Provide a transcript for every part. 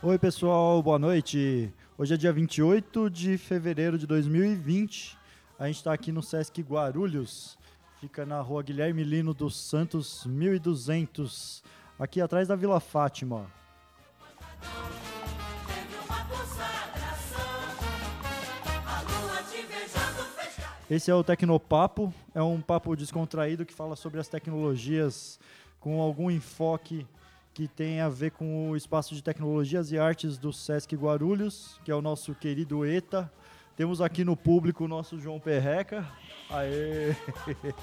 Oi, pessoal, boa noite. Hoje é dia 28 de fevereiro de 2020. A gente está aqui no Sesc Guarulhos. Fica na rua Guilherme Lino dos Santos, 1200, aqui atrás da Vila Fátima. Esse é o Tecnopapo, é um papo descontraído que fala sobre as tecnologias com algum enfoque que tem a ver com o espaço de tecnologias e artes do Sesc Guarulhos, que é o nosso querido ETA. Temos aqui no público o nosso João Perreca. Aê!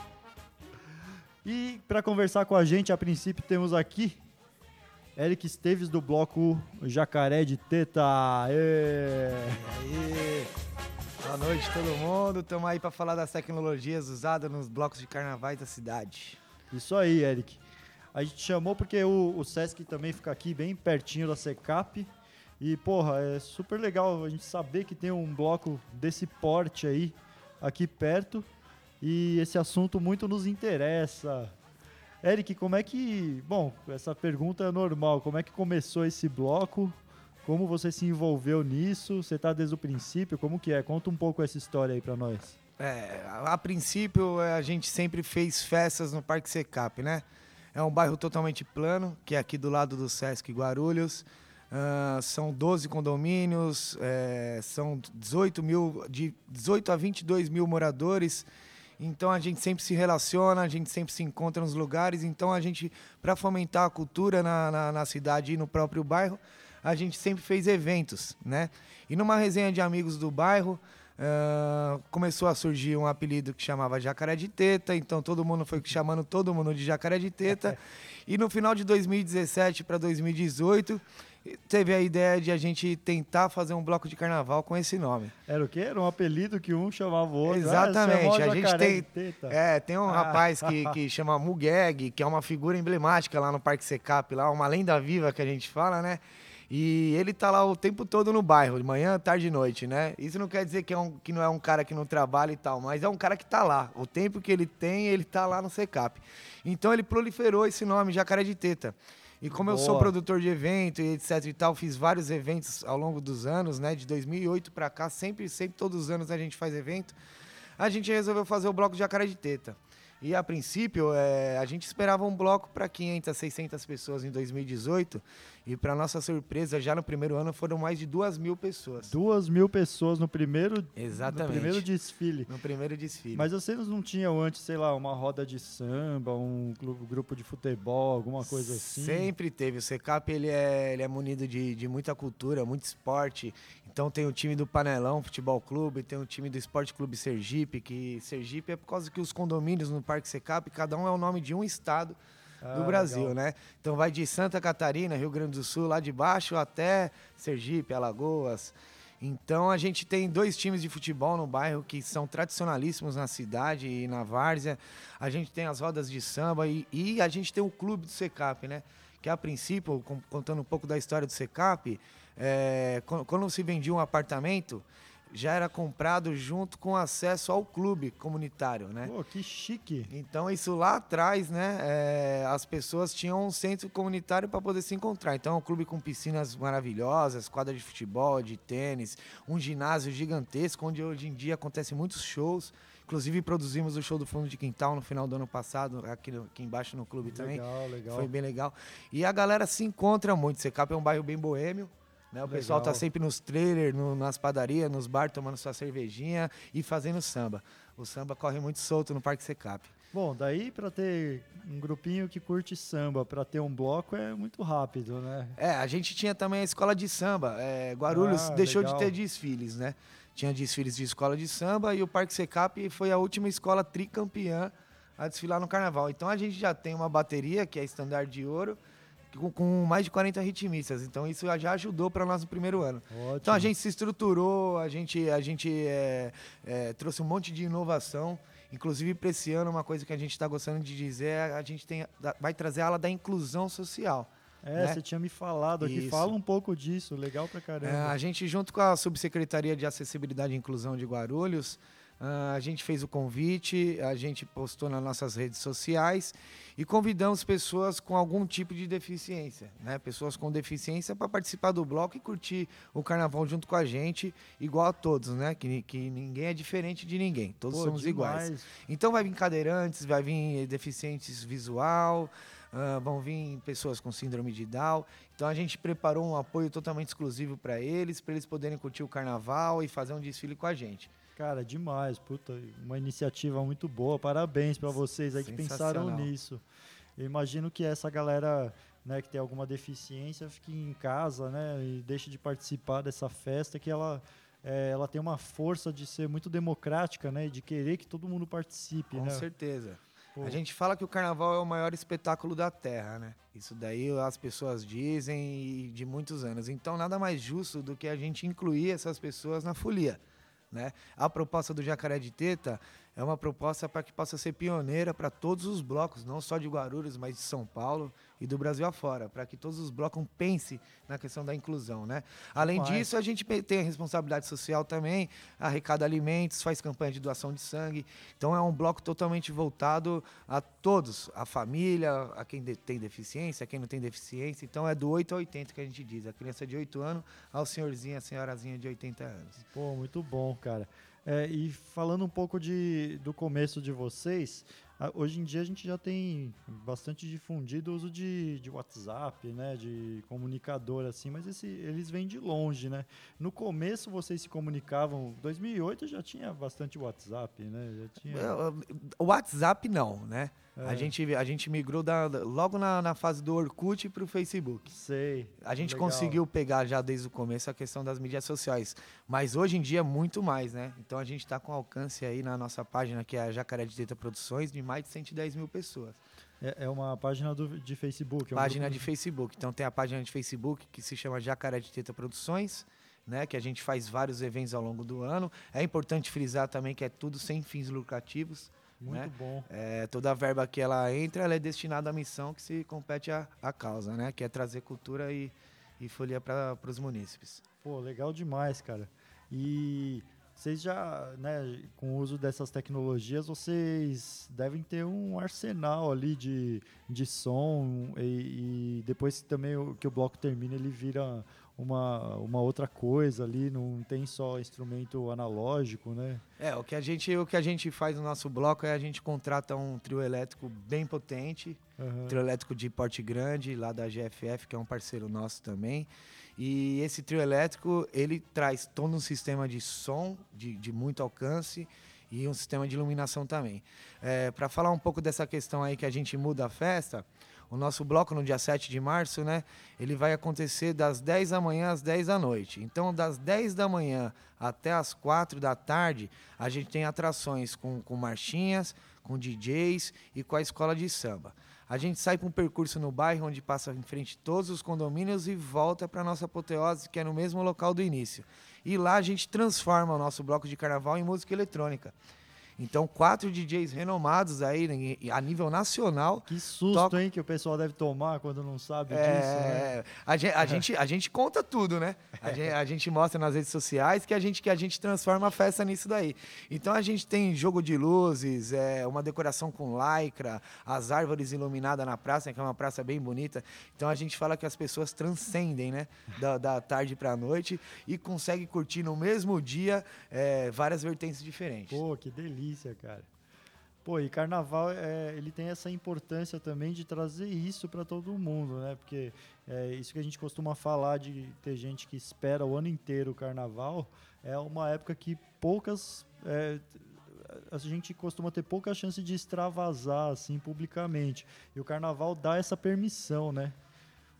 E para conversar com a gente, a princípio temos aqui Eric Esteves do bloco Jacaré de Teta. Aê! Aê! Boa noite todo mundo. Estamos aí para falar das tecnologias usadas nos blocos de carnavais da cidade. Isso aí, Eric. A gente chamou porque o, o Sesc também fica aqui bem pertinho da Secap. E, porra, é super legal a gente saber que tem um bloco desse porte aí aqui perto. E esse assunto muito nos interessa. Eric, como é que. Bom, essa pergunta é normal. Como é que começou esse bloco? Como você se envolveu nisso? Você está desde o princípio? Como que é? Conta um pouco essa história aí para nós. É, a princípio a gente sempre fez festas no Parque Secap, né? É um bairro totalmente plano, que é aqui do lado do Sesc Guarulhos. Uh, são 12 condomínios, é, são 18, mil, de 18 a 22 mil moradores. Então a gente sempre se relaciona, a gente sempre se encontra nos lugares. Então a gente, para fomentar a cultura na, na, na, cidade e no próprio bairro, a gente sempre fez eventos, né? E numa resenha de amigos do bairro, uh, começou a surgir um apelido que chamava Jacaré de Teta. Então todo mundo foi chamando todo mundo de Jacaré de Teta. e no final de 2017 para 2018 teve a ideia de a gente tentar fazer um bloco de carnaval com esse nome. Era o quê? Era um apelido que um chamava o outro. Exatamente. Ah, a gente tem, é, tem um ah. rapaz que, que chama Mugeg, que é uma figura emblemática lá no Parque Secap, lá, uma lenda viva que a gente fala, né? E ele tá lá o tempo todo no bairro, de manhã, tarde e noite, né? Isso não quer dizer que, é um, que não é um cara que não trabalha e tal, mas é um cara que tá lá. O tempo que ele tem, ele tá lá no Secap. Então ele proliferou esse nome, Jacaré de Teta. E como Boa. eu sou produtor de evento e etc e tal, fiz vários eventos ao longo dos anos, né? De 2008 para cá, sempre, sempre todos os anos a gente faz evento. A gente resolveu fazer o bloco Jacaré de Teta. E a princípio, é, a gente esperava um bloco para 500, 600 pessoas em 2018. E para nossa surpresa, já no primeiro ano foram mais de duas mil pessoas. Duas mil pessoas no primeiro, Exatamente. No primeiro desfile. No primeiro desfile. Mas vocês não tinham antes, sei lá, uma roda de samba, um grupo de futebol, alguma coisa assim? Sempre teve. O Secap ele é, ele é munido de, de muita cultura, muito esporte. Então tem o time do Panelão Futebol Clube, tem o time do Esporte Clube Sergipe, que Sergipe é por causa que os condomínios no Parque Secap, cada um é o nome de um estado do ah, Brasil, legal. né? Então vai de Santa Catarina, Rio Grande do Sul, lá de baixo até Sergipe, Alagoas. Então a gente tem dois times de futebol no bairro que são tradicionalíssimos na cidade e na várzea. A gente tem as rodas de samba e, e a gente tem o clube do Secap, né? Que a princípio, contando um pouco da história do Secap, é, quando se vendia um apartamento, já era comprado junto com acesso ao clube comunitário, né? Pô, que chique! Então isso lá atrás, né? É, as pessoas tinham um centro comunitário para poder se encontrar. Então, um clube com piscinas maravilhosas, quadra de futebol, de tênis, um ginásio gigantesco, onde hoje em dia acontecem muitos shows. Inclusive produzimos o show do fundo de quintal no final do ano passado, aqui, no, aqui embaixo no clube legal, também. Legal, legal. Foi bem legal. E a galera se encontra muito. Secap é um bairro bem boêmio. Né? O Legal. pessoal tá sempre nos trailers, no, nas padarias, nos bar, tomando sua cervejinha e fazendo samba. O samba corre muito solto no Parque Secap. Bom, daí para ter um grupinho que curte samba, para ter um bloco é muito rápido, né? É, a gente tinha também a escola de samba. É, Guarulhos ah, deixou legal. de ter desfiles, né? Tinha desfiles de escola de samba e o Parque Secap foi a última escola tricampeã a desfilar no carnaval. Então a gente já tem uma bateria que é estandarte de ouro com, com, mais de 40 ritmistas. Então isso já ajudou para nós no primeiro ano. Ótimo. Então a gente se estruturou, a gente, a gente é, é, trouxe um monte de inovação. Inclusive, para esse ano, uma coisa que a gente está gostando de dizer é a gente tem, vai trazer a ala da inclusão social. É, né? você tinha me falado aqui. Isso. Fala um pouco disso, legal pra caramba. É, a gente, junto com a Subsecretaria de Acessibilidade e Inclusão de Guarulhos, a gente fez o convite, a gente postou nas nossas redes sociais e convidamos pessoas com algum tipo de deficiência, né? Pessoas com deficiência para participar do bloco e curtir o carnaval junto com a gente, igual a todos, né? Que, que ninguém é diferente de ninguém, todos Pô, somos demais. iguais. Então vai vir cadeirantes, vai vir deficientes visual, uh, vão vir pessoas com síndrome de Down. Então a gente preparou um apoio totalmente exclusivo para eles, para eles poderem curtir o carnaval e fazer um desfile com a gente. Cara, demais, puta, uma iniciativa muito boa. Parabéns para vocês aí que pensaram nisso. Eu imagino que essa galera, né, que tem alguma deficiência, fique em casa, né, e deixe de participar dessa festa que ela é, ela tem uma força de ser muito democrática, né, de querer que todo mundo participe, Com né? certeza. Pô. A gente fala que o carnaval é o maior espetáculo da Terra, né? Isso daí as pessoas dizem de muitos anos. Então, nada mais justo do que a gente incluir essas pessoas na folia. Né? A proposta do Jacaré de Teta é uma proposta para que possa ser pioneira para todos os blocos, não só de Guarulhos, mas de São Paulo e do Brasil afora, para que todos os blocos pensem na questão da inclusão, né? Além Mas... disso, a gente tem a responsabilidade social também, arrecada alimentos, faz campanha de doação de sangue. Então é um bloco totalmente voltado a todos, a família, a quem tem deficiência, a quem não tem deficiência. Então é do 8 a 80 que a gente diz, a criança de 8 anos ao senhorzinho, a senhorazinha de 80 anos. Pô, muito bom, cara. É, e falando um pouco de, do começo de vocês, hoje em dia a gente já tem bastante difundido o uso de, de WhatsApp, né, de comunicador assim, mas esse, eles vêm de longe, né? No começo vocês se comunicavam, 2008 já tinha bastante WhatsApp, né? Já tinha... WhatsApp não, né? É. A, gente, a gente migrou da, logo na, na fase do Orkut para o Facebook. Sei. A gente legal. conseguiu pegar já desde o começo a questão das mídias sociais. Mas hoje em dia é muito mais, né? Então a gente está com alcance aí na nossa página, que é a Jacaré de Teta Produções, de mais de 110 mil pessoas. É, é uma página do, de Facebook. É um página de Facebook. Então tem a página de Facebook que se chama Jacaré de Teta Produções. Né, que a gente faz vários eventos ao longo do ano. É importante frisar também que é tudo sem fins lucrativos. Muito né? bom. É, toda a verba que ela entra, ela é destinada à missão que se compete à, à causa, né? Que é trazer cultura e, e folia para os munícipes. Pô, legal demais, cara. E vocês já, né, com o uso dessas tecnologias, vocês devem ter um arsenal ali de, de som e, e depois também o, que o bloco termina, ele vira uma, uma outra coisa ali, não tem só instrumento analógico, né? É, o que a gente, o que a gente faz no nosso bloco é a gente contrata um trio elétrico bem potente, uhum. trio elétrico de porte grande, lá da GFF, que é um parceiro nosso também. E esse trio elétrico, ele traz todo um sistema de som de, de muito alcance e um sistema de iluminação também. É, Para falar um pouco dessa questão aí que a gente muda a festa, o nosso bloco no dia 7 de março, né? Ele vai acontecer das 10 da manhã às 10 da noite. Então, das 10 da manhã até as 4 da tarde, a gente tem atrações com, com marchinhas, com DJs e com a escola de samba. A gente sai para um percurso no bairro onde passa em frente todos os condomínios e volta para a nossa apoteose, que é no mesmo local do início. E lá a gente transforma o nosso bloco de carnaval em música eletrônica. Então, quatro DJs renomados aí a nível nacional. Que susto, hein, que o pessoal deve tomar quando não sabe é, disso, né? A gente, a, gente, a gente conta tudo, né? A gente, a gente, mostra nas redes sociais que a gente, que a gente transforma a festa nisso daí. Então, a gente tem jogo de luzes, é, uma decoração com lycra, as árvores iluminadas na praça, que é uma praça bem bonita. Então, a gente fala que as pessoas transcendem, né? Da, da tarde para a noite e conseguem curtir no mesmo dia é, várias vertentes diferentes. Pô, que delícia delícia, cara. Pô, e carnaval, é, ele tem essa importância também de trazer isso para todo mundo, né? Porque é isso que a gente costuma falar de ter gente que espera o ano inteiro o carnaval, é uma época que poucas. É, a gente costuma ter pouca chance de extravasar assim publicamente. E o carnaval dá essa permissão, né?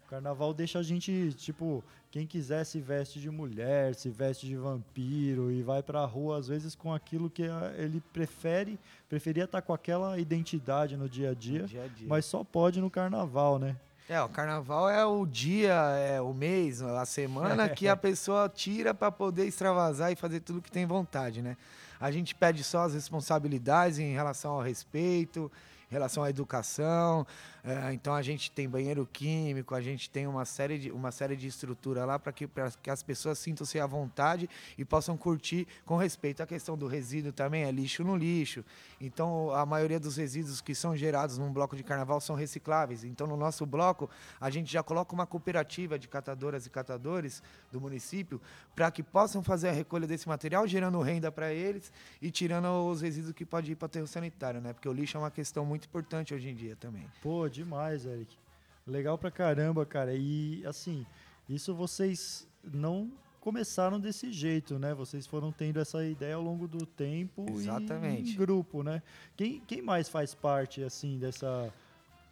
O carnaval deixa a gente, tipo, quem quiser se veste de mulher, se veste de vampiro e vai pra rua, às vezes, com aquilo que ele prefere, preferia estar tá com aquela identidade no dia a dia, dia, a dia. mas só pode no carnaval, né? É, o carnaval é o dia, é o mês, a semana que a pessoa tira para poder extravasar e fazer tudo que tem vontade, né? A gente pede só as responsabilidades em relação ao respeito, em relação à educação. É, então a gente tem banheiro químico, a gente tem uma série de, uma série de estrutura lá para que, que as pessoas sintam-se à vontade e possam curtir com respeito. A questão do resíduo também é lixo no lixo. Então a maioria dos resíduos que são gerados num bloco de carnaval são recicláveis. Então no nosso bloco a gente já coloca uma cooperativa de catadoras e catadores do município para que possam fazer a recolha desse material, gerando renda para eles e tirando os resíduos que pode ir para o aterro sanitário, né? Porque o lixo é uma questão muito importante hoje em dia também. Pô, demais, Eric. Legal pra caramba, cara. E assim, isso vocês não começaram desse jeito, né? Vocês foram tendo essa ideia ao longo do tempo Exatamente. em grupo, né? Quem, quem mais faz parte, assim, dessa...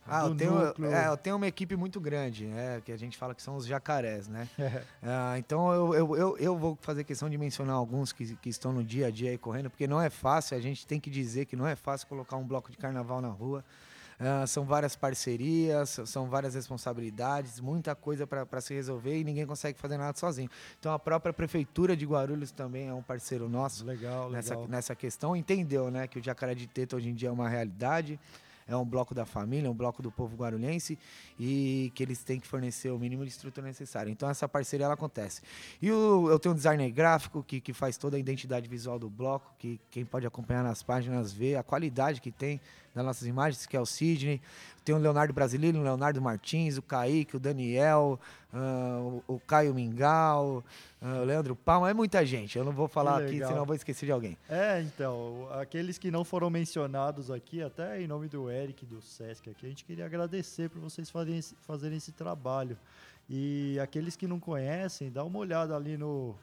Ah, eu tenho, é, eu tenho uma equipe muito grande, né? Que a gente fala que são os jacarés, né? É. Ah, então eu, eu, eu, eu, vou fazer questão de mencionar alguns que, que estão no dia a dia aí correndo, porque não é fácil, a gente tem que dizer que não é fácil colocar um bloco de carnaval na rua. Uh, são várias parcerias, são várias responsabilidades, muita coisa para se resolver e ninguém consegue fazer nada sozinho. Então a própria prefeitura de Guarulhos também é um parceiro nosso legal, nessa, legal. nessa questão. Entendeu né, que o Jacaré de Teta hoje em dia é uma realidade é um bloco da família, um bloco do povo guarulhense e que eles têm que fornecer o mínimo de estrutura necessária. Então essa parceria ela acontece. E o, eu tenho um designer gráfico que, que faz toda a identidade visual do bloco, que quem pode acompanhar nas páginas vê a qualidade que tem das nossas imagens, que é o Sidney. Tem o Leonardo Brasileiro, o Leonardo Martins, o Kaique, o Daniel, uh, o, o, Caio Mingau, uh, o Leandro Palma. É muita gente. Eu não vou falar aqui, senão vou esquecer de alguém. É, então, aqueles que não foram mencionados aqui, até em nome do Eric, do Sesc aqui, a gente queria agradecer por vocês fazerem esse, fazerem esse trabalho. E aqueles que não conhecem, dá uma olhada ali no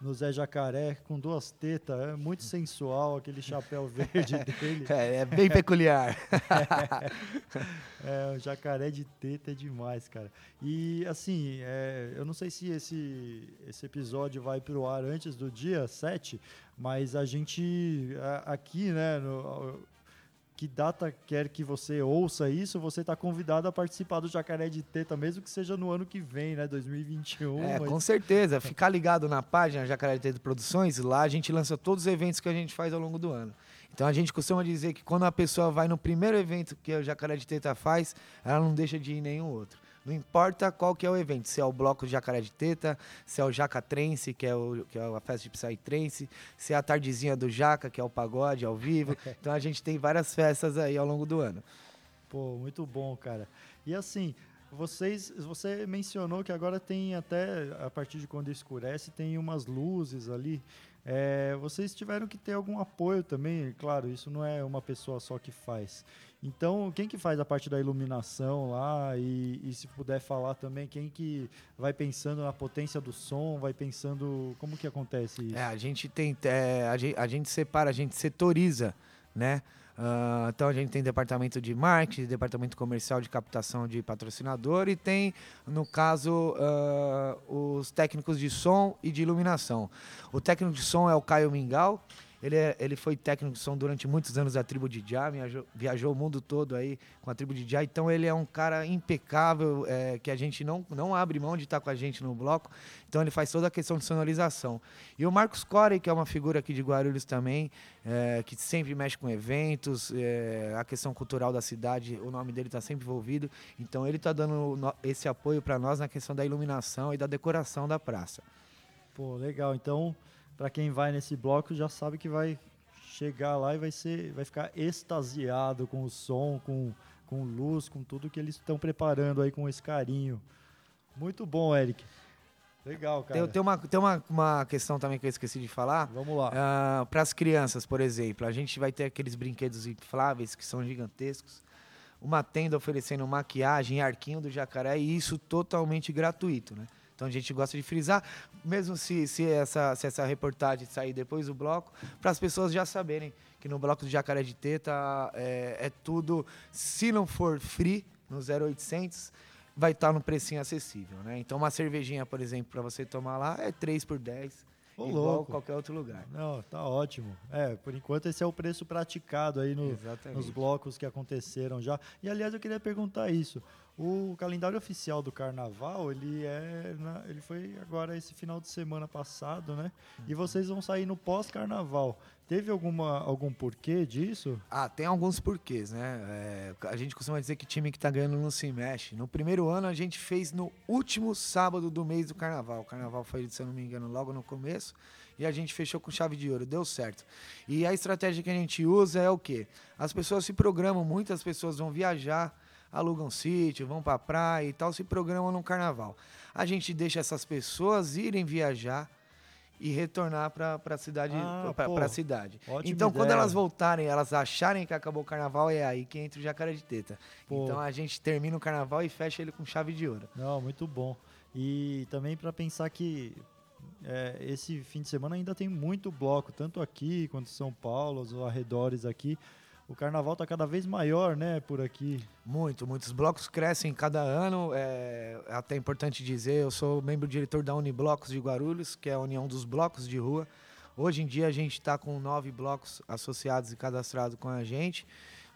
no Zé Jacaré com duas tetas, é muito sensual aquele chapéu verde dele. É, é bem peculiar. é, o jacaré de teta é demais, cara. E assim, é, eu não sei se esse, esse episódio vai pro ar antes do dia 7, mas a gente aqui, né, no, que data quer que você ouça isso, você está convidado a participar do Jacaré de Teta, mesmo que seja no ano que vem, né, 2021. É, mas... com certeza. Ficar ligado na página Jacaré de Teta Produções, lá a gente lança todos os eventos que a gente faz ao longo do ano. Então a gente costuma dizer que quando a pessoa vai no primeiro evento que o Jacaré de Teta faz, ela não deixa de ir em nenhum outro. Não importa qual que é o evento, se é o bloco Jacaré de Teta, se é o Jaca Trance, que é, o, que é a festa de Psytrance, se é a tardezinha do Jaca, que é o pagode ao vivo. Então a gente tem várias festas aí ao longo do ano. Pô, muito bom, cara. E assim, vocês, você mencionou que agora tem até, a partir de quando escurece, tem umas luzes ali. É, vocês tiveram que ter algum apoio também, claro, isso não é uma pessoa só que faz. Então, quem que faz a parte da iluminação lá e, e, se puder falar também, quem que vai pensando na potência do som, vai pensando como que acontece isso? É, a gente tem, é, a, gente, a gente separa, a gente setoriza, né? Uh, então a gente tem departamento de marketing, departamento comercial de captação de patrocinador e tem, no caso, uh, os técnicos de som e de iluminação. O técnico de som é o Caio Mingau, ele, é, ele foi técnico de som durante muitos anos da tribo de Já, viajou, viajou o mundo todo aí com a tribo de Já. Então ele é um cara impecável, é, que a gente não, não abre mão de estar com a gente no bloco. Então ele faz toda a questão de sonorização. E o Marcos Corey, que é uma figura aqui de Guarulhos também, é, que sempre mexe com eventos, é, a questão cultural da cidade, o nome dele está sempre envolvido. Então ele está dando esse apoio para nós na questão da iluminação e da decoração da praça. Pô, legal. Então para quem vai nesse bloco já sabe que vai chegar lá e vai ser, vai ficar extasiado com o som, com, com luz, com tudo que eles estão preparando aí com esse carinho. Muito bom, Eric. Legal, cara. Tem, tem, uma, tem uma, uma questão também que eu esqueci de falar. Vamos lá. Uh, ah, Para as crianças, por exemplo, a gente vai ter aqueles brinquedos infláveis que são gigantescos. Uma tenda oferecendo maquiagem, arquinho do jacaré e isso totalmente gratuito, né? Então a gente gosta de frisar, mesmo se, se, essa, se essa reportagem sair depois do bloco, para as pessoas já saberem que no bloco do Jacaré de Teta é, é tudo, se não for free, no 0800, vai estar tá no precinho acessível, né? Então uma cervejinha, por exemplo, para você tomar lá é 3 por 10. Ô, igual louco. qualquer outro lugar. Não, tá ótimo. É, por enquanto esse é o preço praticado aí no, nos blocos que aconteceram já. E aliás, eu queria perguntar isso. O calendário oficial do carnaval, ele é. Na, ele foi agora esse final de semana passado, né? Uhum. E vocês vão sair no pós-carnaval. Teve alguma, algum porquê disso? Ah, tem alguns porquês, né? É, a gente costuma dizer que time que tá ganhando não se mexe. No primeiro ano a gente fez no último sábado do mês do carnaval. O carnaval foi, se eu não me engano, logo no começo. E a gente fechou com chave de ouro, deu certo. E a estratégia que a gente usa é o quê? As pessoas se programam, muitas pessoas vão viajar, alugam sítio, vão pra praia e tal, se programam no carnaval. A gente deixa essas pessoas irem viajar e retornar para a cidade, Ah, pô, pra cidade. Então, quando ideia. elas voltarem, elas acharem que acabou o carnaval, é aí que entra o jacaré de teta. Pô. Então a gente termina o carnaval e fecha ele com chave de ouro. Não, muito bom. E também para pensar que é, esse fim de semana ainda tem muito bloco, tanto aqui quanto em São Paulo, os arredores aqui. O carnaval tá cada vez maior, né, por aqui. Muito, muitos blocos crescem cada ano. É é até importante dizer, eu sou membro diretor da Uniblocos de Guarulhos, que é a união dos blocos de rua. Hoje em dia a gente está com nove blocos associados e cadastrados com a gente,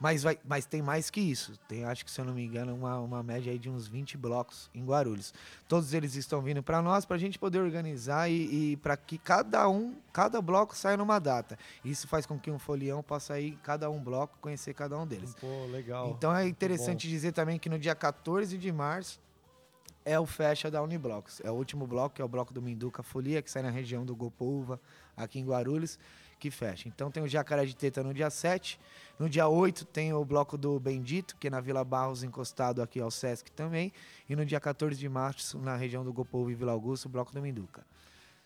mas, vai, mas tem mais que isso. Tem, acho que se eu não me engano, uma, uma média aí de uns 20 blocos em Guarulhos. Todos eles estão vindo para nós para a gente poder organizar e, e para que cada um, cada bloco saia numa data. Isso faz com que um folião possa ir cada um bloco, conhecer cada um deles. Pô, legal. Então é interessante dizer também que no dia 14 de março é o fecha da Uniblocos. É o último bloco, que é o bloco do Minduca Folia, que sai na região do Gopouva, aqui em Guarulhos, que fecha. Então tem o Jacaré de Teta no dia 7. No dia 8 tem o bloco do Bendito, que é na Vila Barros, encostado aqui ao Sesc também. E no dia 14 de março, na região do Gopouva e Vila Augusto, o bloco do Minduca.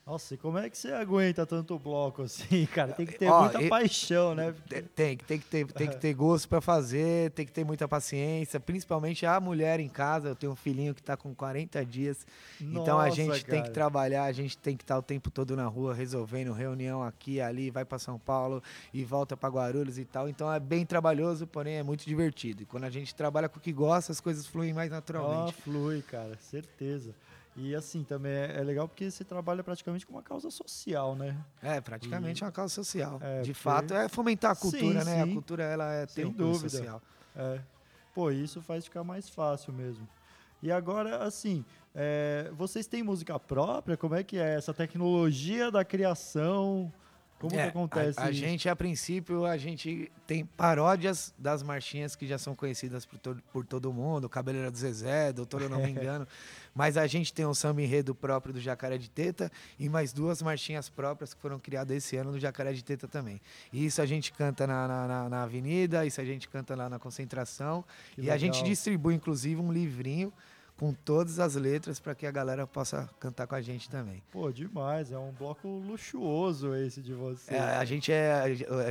Nossa, e como é que você aguenta tanto bloco assim, cara? Tem que ter Ó, muita e- paixão, né? Te- Tem, que- tem, que ter, tem que ter gosto para fazer, tem que ter muita paciência, principalmente a mulher em casa. Eu tenho um filhinho que está com 40 dias, então a Nossa, gente tem que cara. trabalhar, a gente tem que estar o tempo todo na rua resolvendo reunião aqui, ali, vai para São Paulo e volta para Guarulhos e tal. Então é bem trabalhoso, porém é muito divertido. E quando a gente trabalha com o que gosta, as coisas fluem mais naturalmente. flui, cara, certeza. E assim, também é é legal porque você trabalha praticamente com uma causa social, né? É, praticamente é uma causa social. É, De porque- fato, é fomentar a Sim, cultura, né? sim. A cultura ela é, tem dúvida. social. É. Pô, isso faz ficar mais fácil mesmo. E agora, assim, é, vocês têm música própria? Como é que é essa tecnologia da criação? Como É, que acontece a, a isso? gente, a princípio, a gente tem paródias das marchinhas que já são conhecidas por, todo- por todo mundo, Cabeleira do Zezé, Doutor Eu Não Me Engano. Mas a gente tem um samba enredo próprio do Jacaré de Teta e mais duas marchinhas próprias que foram criadas esse ano do Jacaré de Teta também. E isso a gente canta na, na, na- na avenida, isso a gente canta lá na concentração. Que e a gente legal. distribui, inclusive, um livrinho com todas as letras para que a galera possa cantar com a gente também. Pô, demais. É um bloco luxuoso esse de vocês. É, a gente é,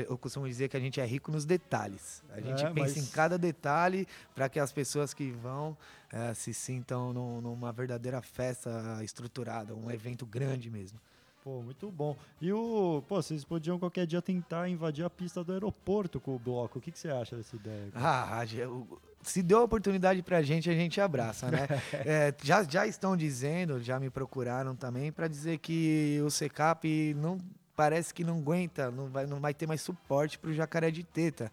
eu costumo dizer que a gente é rico nos detalhes. A gente É, pensa mas- em cada detalhe para que as pessoas que vão eh, se sintam num- numa verdadeira festa estruturada, um evento grande mesmo. Pô, muito bom. E o. Pô, vocês podiam qualquer dia tentar invadir a pista do aeroporto com o bloco. O que, que você acha dessa ideia? Ah, a o- se deu a oportunidade pra gente, a gente abraça, né? É, já, já estão dizendo, já me procuraram também, para dizer que o Secap não parece que não aguenta, não vai, não vai ter mais suporte pro jacaré de teta.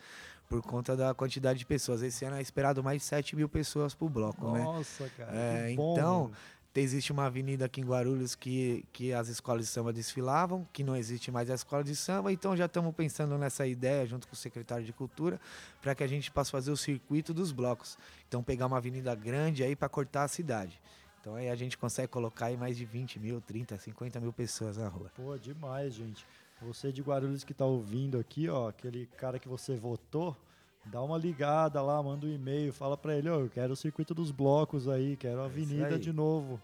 Por conta da quantidade de pessoas. Esse ano é esperado mais de 7 mil pessoas pro bloco, né? Nossa, cara. É, bom, então. Existe uma avenida aqui em Guarulhos que, que as escolas de samba desfilavam, que não existe mais a escola de samba, então já estamos pensando nessa ideia, junto com o secretário de Cultura, para que a gente possa fazer o circuito dos blocos. Então, pegar uma avenida grande aí para cortar a cidade. Então, aí a gente consegue colocar aí mais de 20 mil, 30, 50 mil pessoas na rua. Pô, demais, gente. Você de Guarulhos que tá ouvindo aqui, ó, aquele cara que você votou, dá uma ligada lá, manda um e-mail, fala pra ele, ó, eu quero o circuito dos blocos aí, quero a É avenida de novo.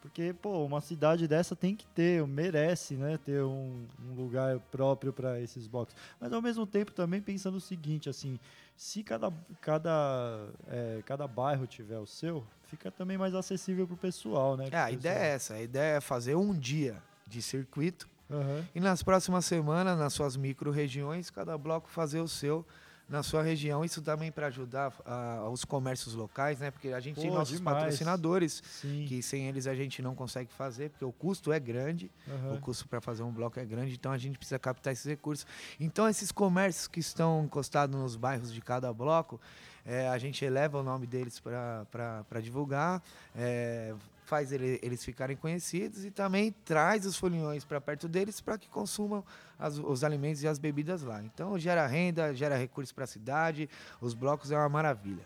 Porque, pô, uma cidade dessa tem que ter, merece, né, ter um, um lugar próprio para esses blocos. Mas ao mesmo tempo também pensando o seguinte, assim, se cada, cada, é, cada bairro tiver o seu, fica também mais acessível pro pessoal, né? É, a pro ideia é essa, a ideia é fazer um dia de circuito pessoal. Aham. E nas próximas semanas, nas suas micro-regiões, cada bloco fazer o seu na sua região. Isso também para ajudar ah, os comércios locais, né? Porque a gente tem Pô, nossos demais. patrocinadores, Sim. que sem eles a gente não consegue fazer, porque o custo é grande, aham. o custo para fazer um bloco é grande, então a gente precisa captar esses recursos. Então, esses comércios que estão encostados nos bairros de cada bloco, eh, a gente eleva o nome deles para divulgar, eh, faz ele- eles ficarem conhecidos e também traz os foliões para perto deles para que consumam as- os alimentos e as bebidas lá. Então gera renda, gera recursos para a cidade, os blocos é uma maravilha.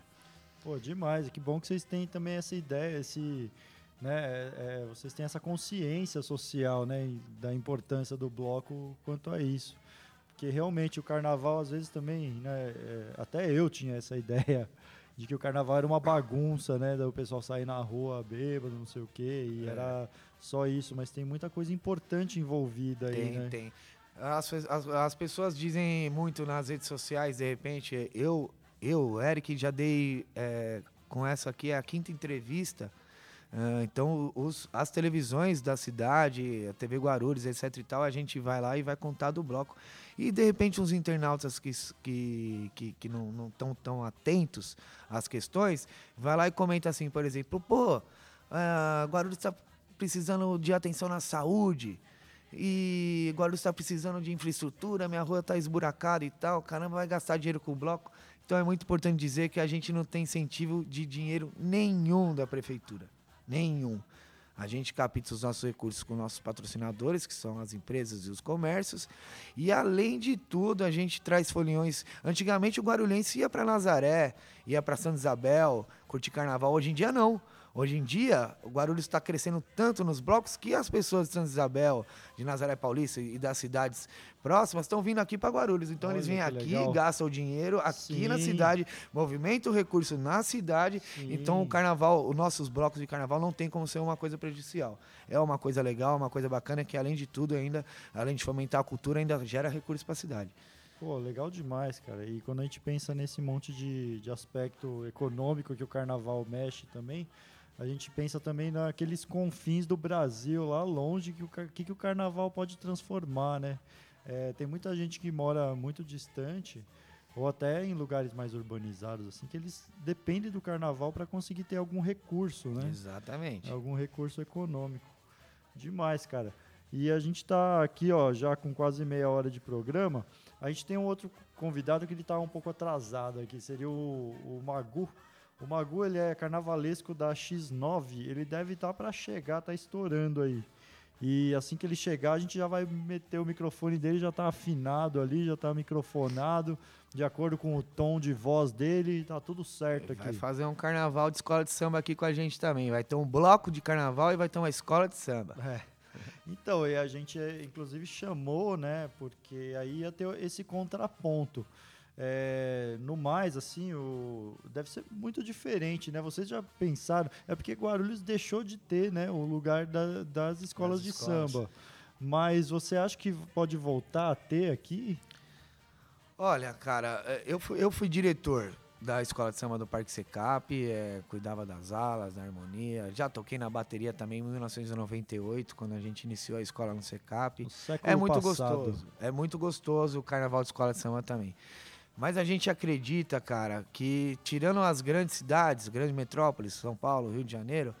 Pô, demais. Que bom que vocês têm também essa ideia, esse, né, é, é, vocês têm essa consciência social, né, da importância do bloco quanto a isso. Porque realmente o carnaval, às vezes também, né, é, até eu tinha essa ideia de que o carnaval era uma bagunça, né, do pessoal sair na rua bêbado, não sei o quê, e É. era só isso, mas tem muita coisa importante envolvida aí, Tem, né? tem. As, pe- as, as pessoas dizem muito nas redes sociais, de repente, eu, eu Eric, já dei é, com essa aqui é a quinta entrevista. Ah, então, os, as televisões da cidade, a TV Guarulhos, etc e tal, a gente vai lá e vai contar do bloco. E, de repente, uns internautas que, que, que, que não estão tão atentos às questões, vai lá e comenta assim, por exemplo, pô, ah, Guarulhos está precisando de atenção na saúde, e Guarulhos está precisando de infraestrutura, minha rua está esburacada e tal, caramba, vai gastar dinheiro com o bloco. Então é muito importante dizer que a gente não tem incentivo de dinheiro nenhum da prefeitura. Nenhum. A gente capta os nossos recursos com nossos patrocinadores, que são as empresas e os comércios. E além de tudo, a gente traz foliões. Antigamente o guarulhense ia para Nazaré, ia para Santa Isabel, curtir carnaval. Hoje em dia não. Hoje em dia, o Guarulhos está crescendo tanto nos blocos que as pessoas de Santa Isabel, de Nazaré Paulista e das cidades próximas estão vindo aqui para Guarulhos. Então eles Olha vêm que aqui, legal. gastam o dinheiro aqui na Sim. cidade, movimentam o recurso na cidade. Então o Sim. carnaval, os nossos blocos de carnaval não tem como ser uma coisa prejudicial. É uma coisa legal, uma coisa bacana que além de tudo ainda, além de fomentar a cultura, ainda gera recursos para a cidade. Pô, legal demais, cara. E quando a gente pensa nesse monte de, de aspecto econômico que o carnaval mexe também, a gente pensa também naqueles confins do Brasil lá longe que o, que, que o carnaval pode transformar, né? É, tem muita gente que mora muito distante ou até em lugares mais urbanizados, assim, que eles dependem do carnaval para conseguir ter algum recurso, né? Exatamente. algum recurso econômico. Demais, cara. E a gente tá aqui, ó, já com quase meia hora de programa. A gente tem um outro convidado que ele tá um pouco atrasado aqui, seria o, o Magu. O Magu, ele é carnavalesco da X9, ele deve estar para chegar, tá estourando aí. E assim que ele chegar, a gente já vai meter o microfone dele, já tá afinado ali, já tá microfonado, de acordo com o tom de voz dele, tá tudo certo Vai aqui. fazer um carnaval de escola de samba aqui com a gente também. Vai ter um bloco de carnaval e vai ter uma escola de samba. É. Então, e a gente eh, inclusive chamou, né? Porque aí ia ter esse contraponto. É, no mais, assim, o, deve ser muito diferente, né? Vocês já pensaram? É porque Guarulhos deixou de ter, né? O lugar da- das escolas Das de escolas. samba. Mas você acha que pode voltar a ter aqui? Olha, cara, eh, eu fui, eu fui diretor da escola de samba do Parque Secap, eh, cuidava das alas, da harmonia. Já toquei na bateria também em 1998, quando a gente iniciou a escola no Secap. É muito passado. gostoso. É muito gostoso o carnaval de escola de samba também. Mas a gente acredita, cara, que tirando as grandes cidades, grandes metrópoles, São Paulo, Rio de Janeiro,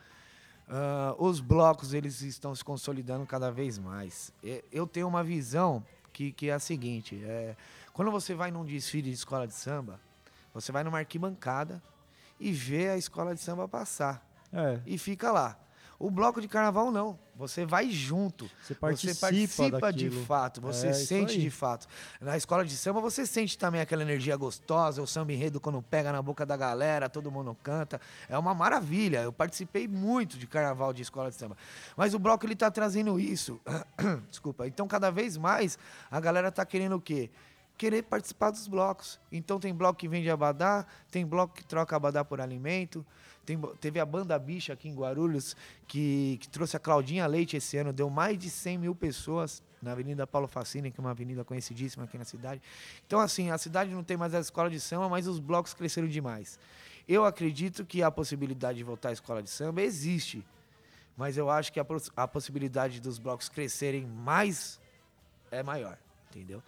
ah, os blocos eles estão se consolidando cada vez mais. Eu tenho uma visão que, que é a seguinte: é, quando você vai num desfile de escola de samba, você vai numa arquibancada e vê a escola de samba passar É, e fica lá. O bloco de carnaval não. Você vai junto. você participa, você participa de fato, você É, sente de fato. Na escola de samba você sente também aquela energia gostosa, o samba enredo quando pega na boca da galera, todo mundo canta. É uma maravilha. Eu participei muito de carnaval de escola de samba. Mas o bloco ele tá trazendo isso. Desculpa. Então cada vez mais a galera tá querendo o quê? Querer participar dos blocos. Então tem bloco que vende abadá, tem bloco que troca abadá por alimento. Tem, teve a Banda Bicha aqui em Guarulhos, que, que trouxe a Claudinha Leite esse ano, deu mais de 100 mil pessoas na Avenida Paulo Facine, que é uma avenida conhecidíssima aqui na cidade. Então, assim, a cidade não tem mais a escola de samba, mas os blocos cresceram demais. Eu acredito que a possibilidade de voltar à escola de samba existe, mas eu acho que a, a possibilidade dos blocos crescerem mais é maior, entendeu?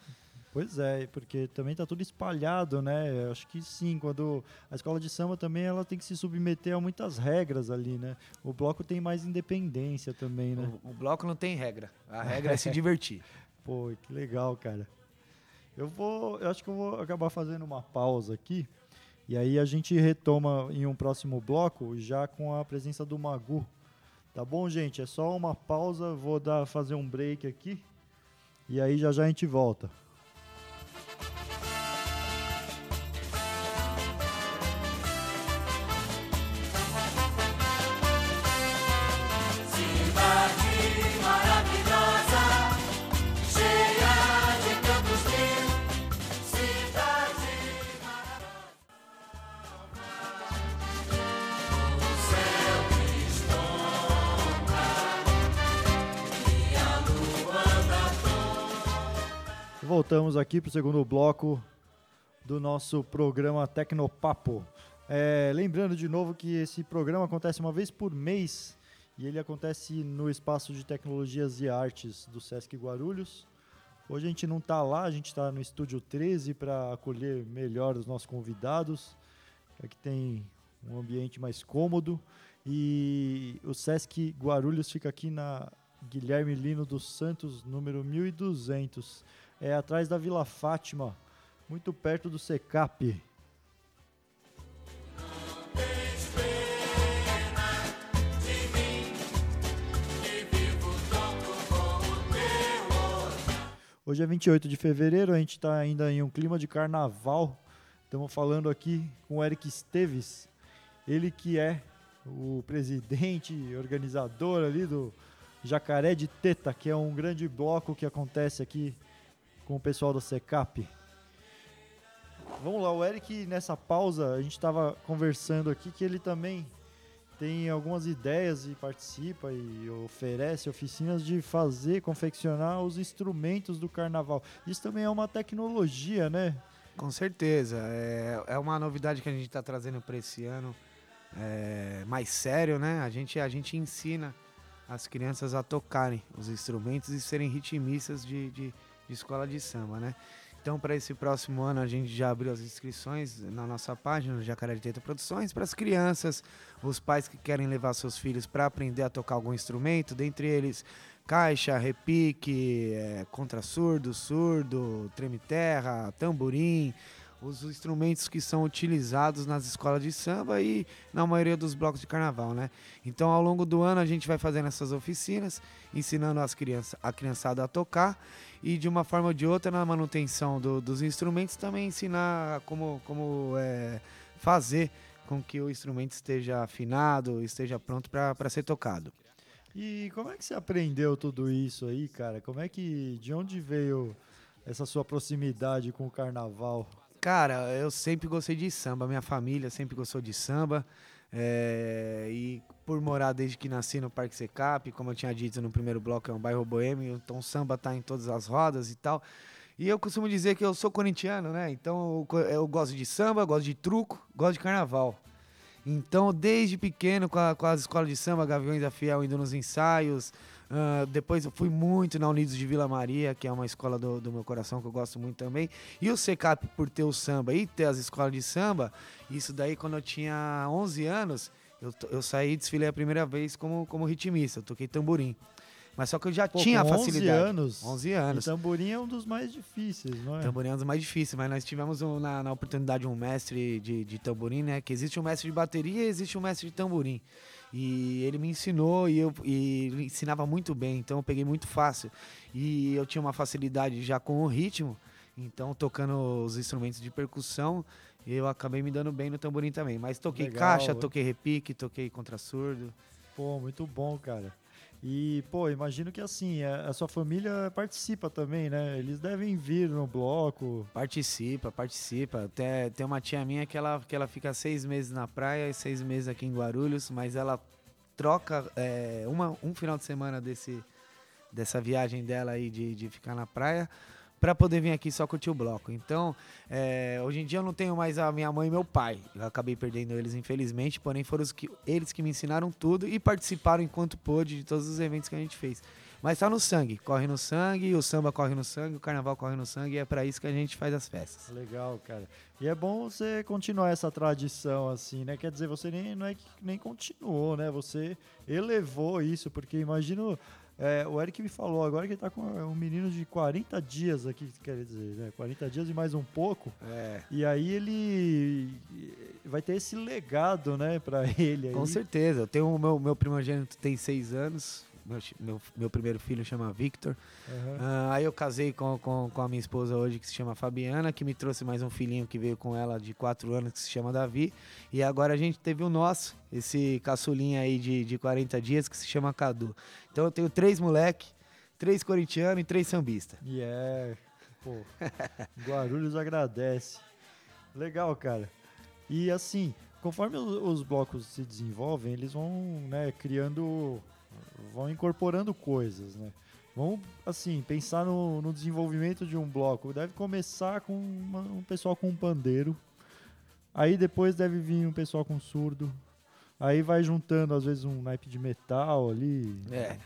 Pois é, porque também tá tudo espalhado, né? Eu acho que sim, quando a escola de samba também ela tem que se submeter a muitas regras ali, né? O bloco tem mais independência também, né? O, o bloco não tem regra, a regra é se divertir. Pô, que legal, cara. Eu vou, eu acho que eu vou acabar fazendo uma pausa aqui e aí a gente retoma em um próximo bloco já com a presença do Magu, Tá bom, gente? É só uma pausa, vou dar fazer um break aqui e aí já já a gente volta. Voltamos aqui para o segundo bloco do nosso programa Tecnopapo. É, lembrando de novo que esse programa acontece uma vez por mês e ele acontece no espaço de tecnologias e artes do Sesc Guarulhos. Hoje a gente não está lá, a gente está no estúdio 13 para acolher melhor os nossos convidados. Aqui tem um ambiente mais cômodo e o Sesc Guarulhos fica aqui na Guilherme Lino dos Santos, número 1200 é atrás da Vila Fátima, muito perto do Secap. Hoje é 28 de fevereiro, a gente está ainda em um clima de carnaval. Estamos falando aqui com o Eric Esteves, ele que é o presidente, organizador ali do Jacaré de Teta, que é um grande bloco que acontece aqui com o pessoal da Secap. Vamos lá, o Eric, nessa pausa, a gente estava conversando aqui que ele também tem algumas ideias e participa e oferece oficinas de fazer, confeccionar os instrumentos do carnaval. Isso também é uma tecnologia, né? Com certeza. É, é uma novidade que a gente está trazendo para esse ano. É, mais sério, né? A gente, a gente ensina as crianças a tocarem os instrumentos e serem ritmistas de, de de escola de samba, né? Então, para esse próximo ano, a gente já abriu as inscrições na nossa página, Jacaré de Teta Produções, para as crianças, os pais que querem levar seus filhos para aprender a tocar algum instrumento, dentre eles caixa, repique, é, contrasurdo, surdo, treme-terra, tamborim, os instrumentos que são utilizados nas escolas de samba e na maioria dos blocos de carnaval, né? Então, ao longo do ano, a gente vai fazendo essas oficinas, ensinando as crianças, a criançada a tocar e de uma forma ou de outra na manutenção do, dos instrumentos também ensinar como, como é, fazer com que o instrumento esteja afinado, esteja pronto para ser tocado. E como é que você aprendeu tudo isso aí, cara? Como é que de onde veio essa sua proximidade com o carnaval? Cara, eu sempre gostei de samba, minha família sempre gostou de samba. É, e por morar desde que nasci no Parque Secap, como eu tinha dito no primeiro bloco, é um bairro boêmio, então samba tá em todas as rodas e tal. E eu costumo dizer que eu sou corintiano, né? Então eu, eu gosto de samba, gosto de truco, gosto de carnaval. Então, desde pequeno, com, a, com as escolas de samba, Gaviões da Fiel, indo nos ensaios, Uh, depois eu fui muito na Unidos de Vila Maria, que é uma escola do, do, meu coração que eu gosto muito também. E o SECAP, por ter o samba e ter as escolas de samba, isso daí quando eu tinha 11 anos, eu, eu saí e desfilei a primeira vez como, como ritmista, eu toquei tamborim. Mas só que eu já Pô, tinha a facilidade. 11 anos. 11 anos. E tamborim é um dos mais difíceis, não é? Tamborim é um dos mais difíceis, mas nós tivemos um, na, na oportunidade um mestre de, de tamborim, né? Que existe um mestre de bateria e existe um mestre de tamborim. E ele me ensinou e, eu, e ele ensinava muito bem, então eu peguei muito fácil. E eu tinha uma facilidade já com o ritmo, então tocando os instrumentos de percussão, eu acabei me dando bem no tamborim também. Mas toquei Legal. caixa, toquei repique, toquei contrasurdo. Pô, muito bom, cara. E, pô, imagino que assim, a, a, sua família participa também, né? Eles devem vir no bloco. Participa, participa. Até tem uma tia minha que ela, que ela fica seis meses na praia e seis meses aqui em Guarulhos, mas ela troca é, uma, um final de semana desse, dessa viagem dela aí de, de ficar na praia para poder vir aqui só curtir o bloco. Então, é, hoje em dia eu não tenho mais a minha mãe e meu pai. Eu acabei perdendo eles, infelizmente, porém foram que, eles que me ensinaram tudo e participaram enquanto pôde de todos os eventos que a gente fez. Mas tá no sangue, corre no sangue, o samba corre no sangue, o carnaval corre no sangue, e é para isso que a gente faz as festas. Legal, cara. E é bom você continuar essa tradição assim, né? Quer dizer, você nem não é que nem continuou, né? Você elevou isso, porque imagino É, o Eric me falou agora que ele tá com um menino de 40 dias aqui, quer dizer, né? 40 dias e mais um pouco. É. E aí ele vai ter esse legado, né, pra ele aí. Com certeza. Eu tenho o meu, meu primogênito tem seis anos. Meu, meu, meu primeiro filho chama Victor. Aham. Ah, aí eu casei com, com, com a minha esposa hoje, que se chama Fabiana, que me trouxe mais um filhinho que veio com ela de quatro anos, que se chama Davi. E agora a gente teve o nosso, esse caçulinha aí de, de 40 dias, que se chama Cadu. Então eu tenho três moleque, três corintianos e três sambistas. E é, pô, Guarulhos agradece. Legal, cara. E assim, conforme os blocos se desenvolvem, eles vão, né, criando, vão incorporando coisas, né? Vamos, assim, pensar no, no desenvolvimento de um bloco. Deve começar com uma- um pessoal com um pandeiro. Aí depois deve vir um pessoal com surdo. Aí vai juntando, às vezes, um naipe de metal ali. É.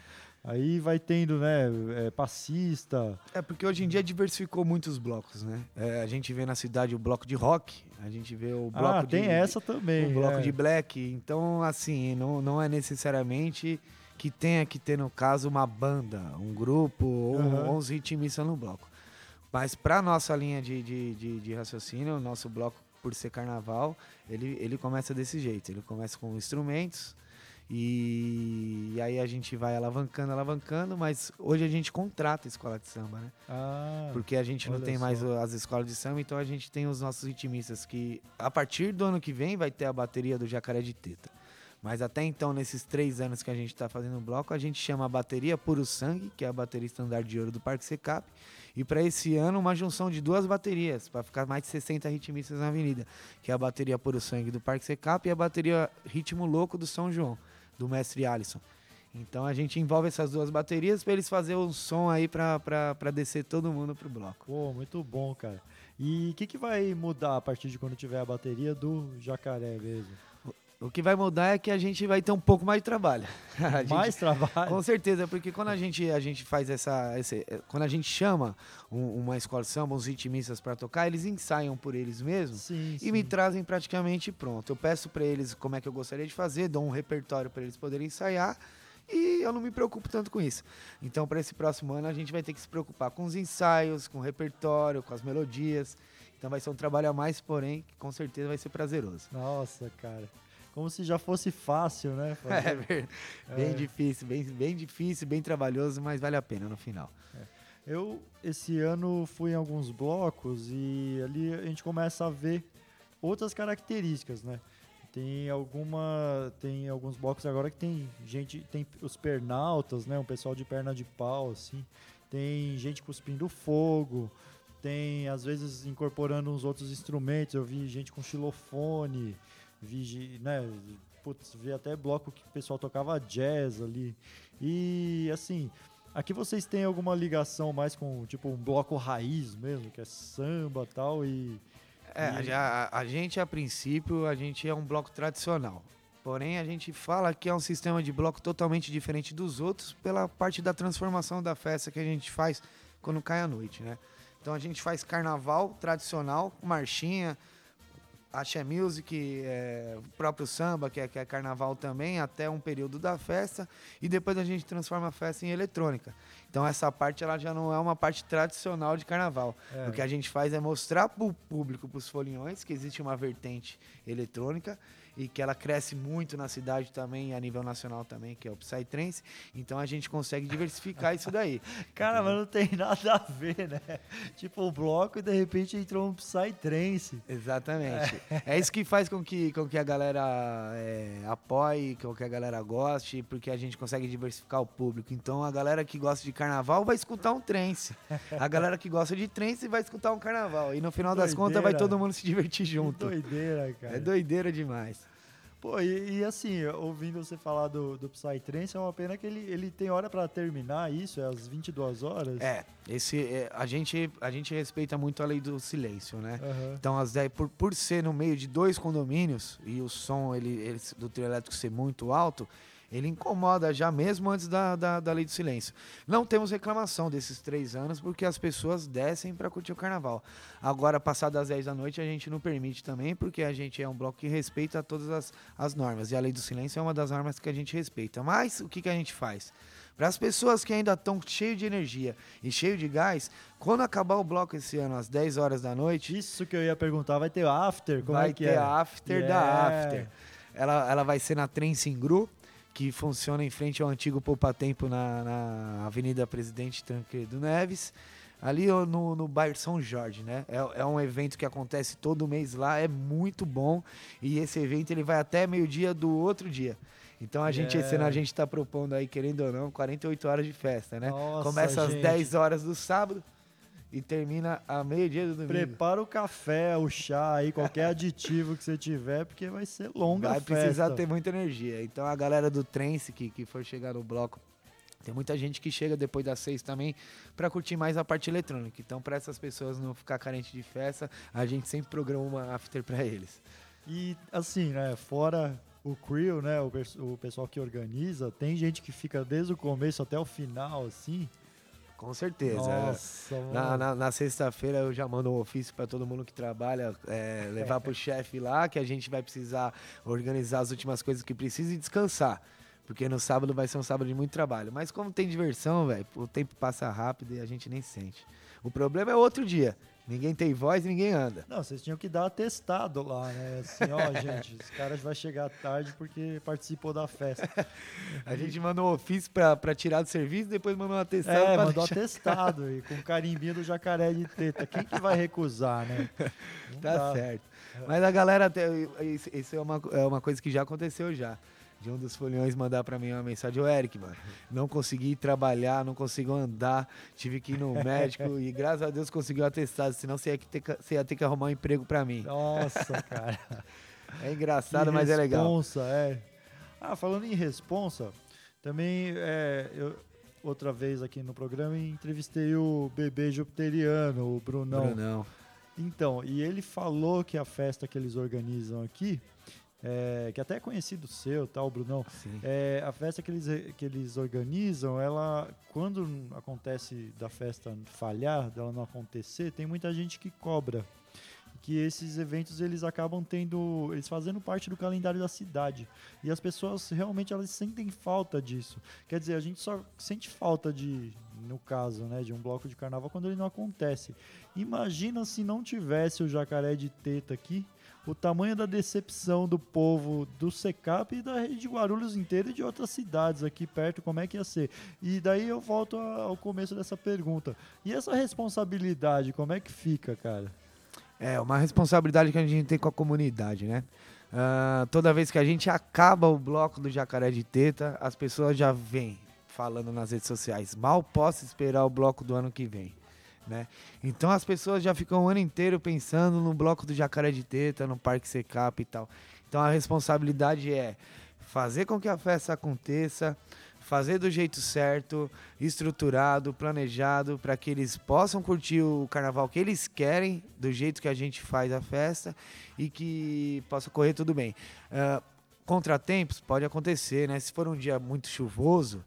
Aí vai tendo, né, é, passista. É porque hoje em dia diversificou muitos blocos, né? É, a gente vê na cidade o bloco de rock, a gente vê o bloco ah, de. tem essa também. o bloco é. de black. Então, assim, não, não é necessariamente que tenha que ter, no caso, uma banda, um grupo ou Aham. 11 ritmistas no bloco. Mas para nossa linha de, de, de, de raciocínio, o nosso bloco, por ser carnaval, ele, ele começa desse jeito. Ele começa com instrumentos e, aí a gente vai alavancando, alavancando, mas hoje a gente contrata a escola de samba, né? Ah, Porque a gente não tem só. mais as escolas de samba, então a gente tem os nossos ritmistas que, a partir do ano que vem, vai ter a bateria do Jacaré de Teta. Mas até então, nesses três anos que a gente está fazendo o bloco, a gente chama a bateria Puro Sangue, que é a bateria estandarte de ouro do Parque Secap. E para esse ano, uma junção de duas baterias, para ficar mais de 60 ritmistas na avenida, que é a bateria Puro Sangue do Parque Secap e a bateria Ritmo Louco do São João, do mestre Alisson. Então a gente envolve essas duas baterias para eles fazerem um som aí para descer todo mundo pro bloco. pô, muito bom, cara. E o que, que vai mudar a partir de quando tiver a bateria do jacaré mesmo? O que vai mudar é que a gente vai ter um pouco mais de trabalho. Gente- Mais trabalho? Com certeza, porque quando a gente, a gente faz essa. esse- eh, quando a gente chama um- uma escola de samba, uns ritmistas para tocar, eles ensaiam por eles mesmos Sim, e me sim. trazem praticamente pronto. Eu peço para eles como é que eu gostaria de fazer, dou um repertório para eles poderem ensaiar e eu não me preocupo tanto com isso. Então, para esse próximo ano, a gente vai ter que se preocupar com os ensaios, com o repertório, com as melodias. Então, vai ser um trabalho a mais, porém, que com certeza vai ser prazeroso. Nossa, cara. Como se já fosse fácil, né? É, fazer? ver- bem É. difícil, bem, bem difícil, bem trabalhoso, mas vale a pena no final. Eu, esse ano, fui em alguns blocos e ali a gente começa a ver outras características, né? Tem alguma. Tem alguns blocos agora que tem gente. Tem os pernautas, né? Um pessoal de perna de pau, assim. Tem gente cuspindo fogo. Tem, às vezes, incorporando uns outros instrumentos. Eu vi gente com xilofone. Vi, né? Putz, vi até bloco que o pessoal tocava jazz ali. E, assim, Aqui vocês têm alguma ligação mais com, tipo, um bloco raiz mesmo, que é samba tal, e... É, a, E- já- a gente, a princípio, a gente é um bloco tradicional. Porém, a gente fala que é um sistema de bloco totalmente diferente dos outros pela parte da transformação da festa que a gente faz quando cai a noite, né? Então a gente faz carnaval tradicional, marchinha, axé music, é, o próprio samba, que é, que é carnaval também, até um período da festa, e depois a gente transforma a festa em eletrônica. Então essa parte ela já não é uma parte tradicional de carnaval. É. O que a gente faz é mostrar para o público, para os foliões, que existe uma vertente eletrônica e que ela cresce muito na cidade também, a nível nacional também, que é o Psytrance. Então a gente consegue diversificar isso daí. Cara, mas não tem nada a ver, né? Tipo, o bloco e de repente entrou um Psytrance. Exatamente. É. isso que faz com que, com que a galera é, apoie, com que a galera goste, porque a gente consegue diversificar o público. Então a galera que gosta de carnaval vai escutar um trance. A galera que gosta de trance vai escutar um carnaval. E no final das contas vai Doideira. todo mundo se divertir Que junto. doideira, cara. É doideira demais. Pô, e, e assim, ouvindo você falar do, do Psytrance, é uma pena que ele, ele tem hora pra terminar isso, é às 22 horas? É, esse, é, a, gente, a gente respeita muito a lei do silêncio, né? Aham. Então, as 10, por, por ser no meio de dois condomínios e o som ele, ele- do trio elétrico ser muito alto, Ele incomoda já mesmo antes da, da, da lei do silêncio. Não temos reclamação desses três anos, porque as pessoas descem para curtir o carnaval. Agora, passado das 10 da noite, a gente não permite também, porque a gente é um bloco que respeita todas as, as normas. E a lei do silêncio é uma das normas que a gente respeita. Mas o que, que a gente faz? Para as pessoas que ainda estão cheio de energia e cheio de gás, quando acabar o bloco esse ano às 10 horas da noite. Isso que eu ia perguntar, vai ter after? Como vai é que ter é? after yeah. da after. Ela, ela vai ser na Trem Singru, que funciona em frente ao antigo Poupa Tempo na, na Avenida Presidente Tancredo Neves. Ali no, no bairro São Jorge, né? É, é um evento que acontece todo mês lá, é muito bom. E esse evento ele vai até meio-dia do outro dia. Então a gente, yeah. esse ano a gente está propondo aí, querendo ou não, 48 horas de festa, né? Nossa, Começa gente. às 10 horas do sábado e termina a meio-dia do domingo. Prepara o café, o chá aí, qualquer aditivo que você tiver, porque vai ser longa vai a festa. Vai precisar ter muita energia. Então a galera do Trance que, que for chegar no bloco, tem muita gente que chega depois das seis também para curtir mais a parte eletrônica. Então, para essas pessoas não ficar carente de festa, a gente sempre programa uma after para eles. E assim, né, fora o crew, né, o, o, pessoal que organiza, tem gente que fica desde o começo até o final, assim. Com certeza. Nossa, na, na, na sexta-feira eu já mando um ofício para todo mundo que trabalha, é, levar para o chefe lá, que a gente vai precisar organizar as últimas coisas que precisa e descansar. Porque no sábado vai ser um sábado de muito trabalho. Mas como tem diversão, velho, o tempo passa rápido e a gente nem sente. O problema é outro dia. Ninguém tem voz ninguém anda. Não, vocês tinham que dar atestado lá, né? Assim, ó, gente, os caras vão chegar tarde porque participou da festa. a gente mandou um ofício pra tirar do serviço, depois mandou um atestado. É, mandou deixar... atestado e com carimbinho do jacaré de teta. Quem que vai recusar, né? Não tá dá. certo. Mas a galera, isso é uma, é uma coisa que já aconteceu já de um dos foliões mandar para mim uma mensagem, ô Eric, mano, não consegui trabalhar, não consigo andar, tive que ir no médico e graças a Deus conseguiu atestado, senão você ia ter que, você ia ter que arrumar um emprego para mim. Nossa, cara. É engraçado, que mas é legal. Responsa, é. Ah, falando em responsa, também é, eu, outra vez aqui no programa entrevistei o bebê jupiteriano, o Brunão. Brunão. Então, e ele falou que a festa que eles organizam aqui é, que até é conhecido seu, tal, Brunão. É, a festa que eles, que eles organizam, ela, quando acontece da festa falhar, dela não acontecer, tem muita gente que cobra que esses eventos eles acabam tendo, eles fazendo parte do calendário da cidade. E as pessoas realmente elas sentem falta disso. Quer dizer, a gente só sente falta de, no caso, né, de um bloco de carnaval quando ele não acontece. Imagina se não tivesse o jacaré de teta aqui, o tamanho da decepção do povo do Secap e da rede de Guarulhos inteira e de outras cidades aqui perto, como é que ia ser? E daí eu volto ao começo dessa pergunta. E essa responsabilidade, como é que fica, cara? É, uma responsabilidade que a gente tem com a comunidade, né? Uh, toda vez que a gente acaba o bloco do Jacaré de Teta, as pessoas já vêm falando nas redes sociais. Mal posso esperar o bloco do ano que vem. Né? Então as pessoas já ficam o ano inteiro pensando no bloco do Jacaré de Teta, no Parque Secap e tal. Então a responsabilidade é fazer com que a festa aconteça, fazer do jeito certo, estruturado, planejado, para que eles possam curtir o carnaval que eles querem, do jeito que a gente faz a festa e que possa correr tudo bem. Uh, contratempos pode acontecer, né? Se for um dia muito chuvoso,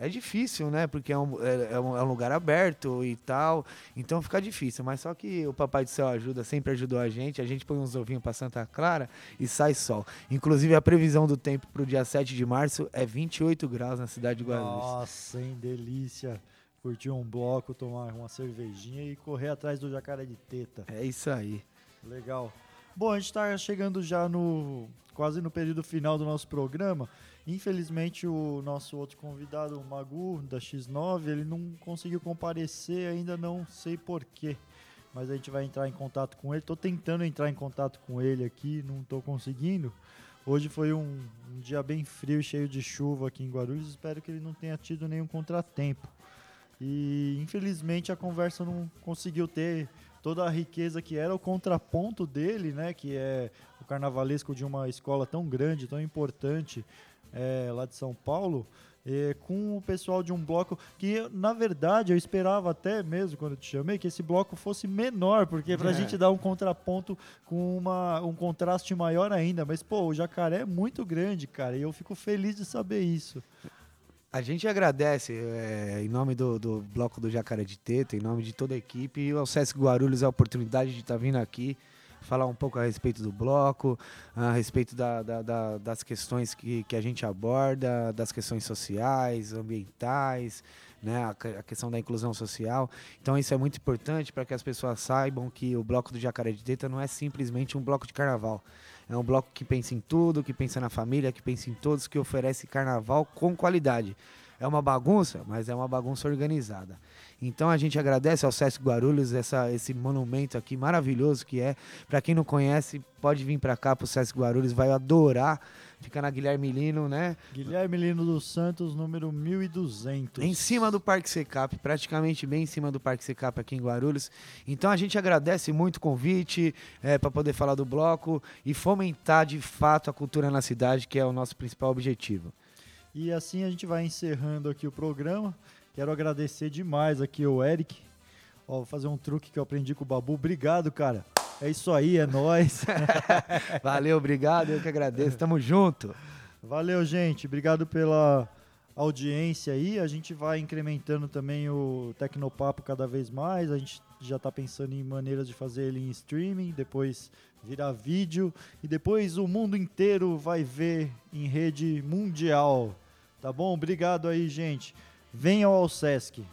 é difícil, né? Porque é um, é, é, um, é um, lugar aberto e tal. Então fica difícil. Mas só que o Papai do Céu ajuda, sempre ajudou a gente. A gente põe uns ovinhos para Santa Clara e sai sol. Inclusive, a previsão do tempo para o dia 7 de março é 28 graus na cidade de Guarulhos. Nossa, hein? Delícia. Curtir um bloco, tomar uma cervejinha e correr atrás do jacaré de teta. É isso aí. Legal. Bom, a gente está chegando já no quase no período final do nosso programa. Infelizmente, o nosso outro convidado, o Magu, da X9, ele não conseguiu comparecer, ainda não sei porquê. Mas a gente vai entrar em contato com ele. Estou tentando entrar em contato com ele aqui, não estou conseguindo. Hoje foi um, um, dia bem frio, cheio de chuva aqui em Guarulhos. Espero que ele não tenha tido nenhum contratempo. E infelizmente a conversa não conseguiu ter toda a riqueza que era o contraponto dele, né? Que é o carnavalesco de uma escola tão grande, tão importante, é, lá de São Paulo. é, com o pessoal de um bloco que, na verdade, eu esperava até mesmo, quando eu te chamei, que esse bloco fosse menor, porque pra É. gente dar um contraponto com uma, um contraste maior ainda. Mas, pô, o jacaré é muito grande, cara, e eu fico feliz de saber isso. A gente agradece é, em nome do, do Bloco do Jacaré de Teta, em nome de toda a equipe, e ao Sesc Guarulhos a oportunidade de estar vindo aqui falar um pouco a respeito do bloco, a respeito da- da- da- das questões que, que a gente aborda, das questões sociais, ambientais, né, a, que- a questão da inclusão social. Então isso é muito importante para que as pessoas saibam que o Bloco do Jacaré de Teta não é simplesmente um bloco de carnaval. É um bloco que pensa em tudo, que pensa na família, que pensa em todos, que oferece carnaval com qualidade. É uma bagunça, mas é uma bagunça organizada. Então a gente agradece ao Sesc Guarulhos essa, esse monumento aqui maravilhoso que é. Para quem não conhece, pode vir para cá pro Sesc Guarulhos, vai adorar. Fica na Guilherme Lino, né? Guilherme Lino dos Santos, número 1200. Em cima do Parque Secap, praticamente bem em cima do Parque Secap aqui em Guarulhos. Então a gente agradece muito o convite para poder falar do bloco e fomentar de fato a cultura na cidade, que é o nosso principal objetivo. E assim a gente vai encerrando aqui o programa. Quero agradecer demais aqui o Eric. Ó, vou fazer um truque que eu aprendi com o Babu. Obrigado, cara. É isso aí, é nóis. Valeu, obrigado, eu que agradeço. Tamo junto. Valeu, gente. Obrigado pela audiência aí. A gente vai incrementando também o Tecnopapo cada vez mais. A gente já está pensando em maneiras de fazer ele em streaming, depois virar vídeo e depois o mundo inteiro vai ver em rede mundial. Tá bom? Obrigado aí, gente. Venham ao Sesc.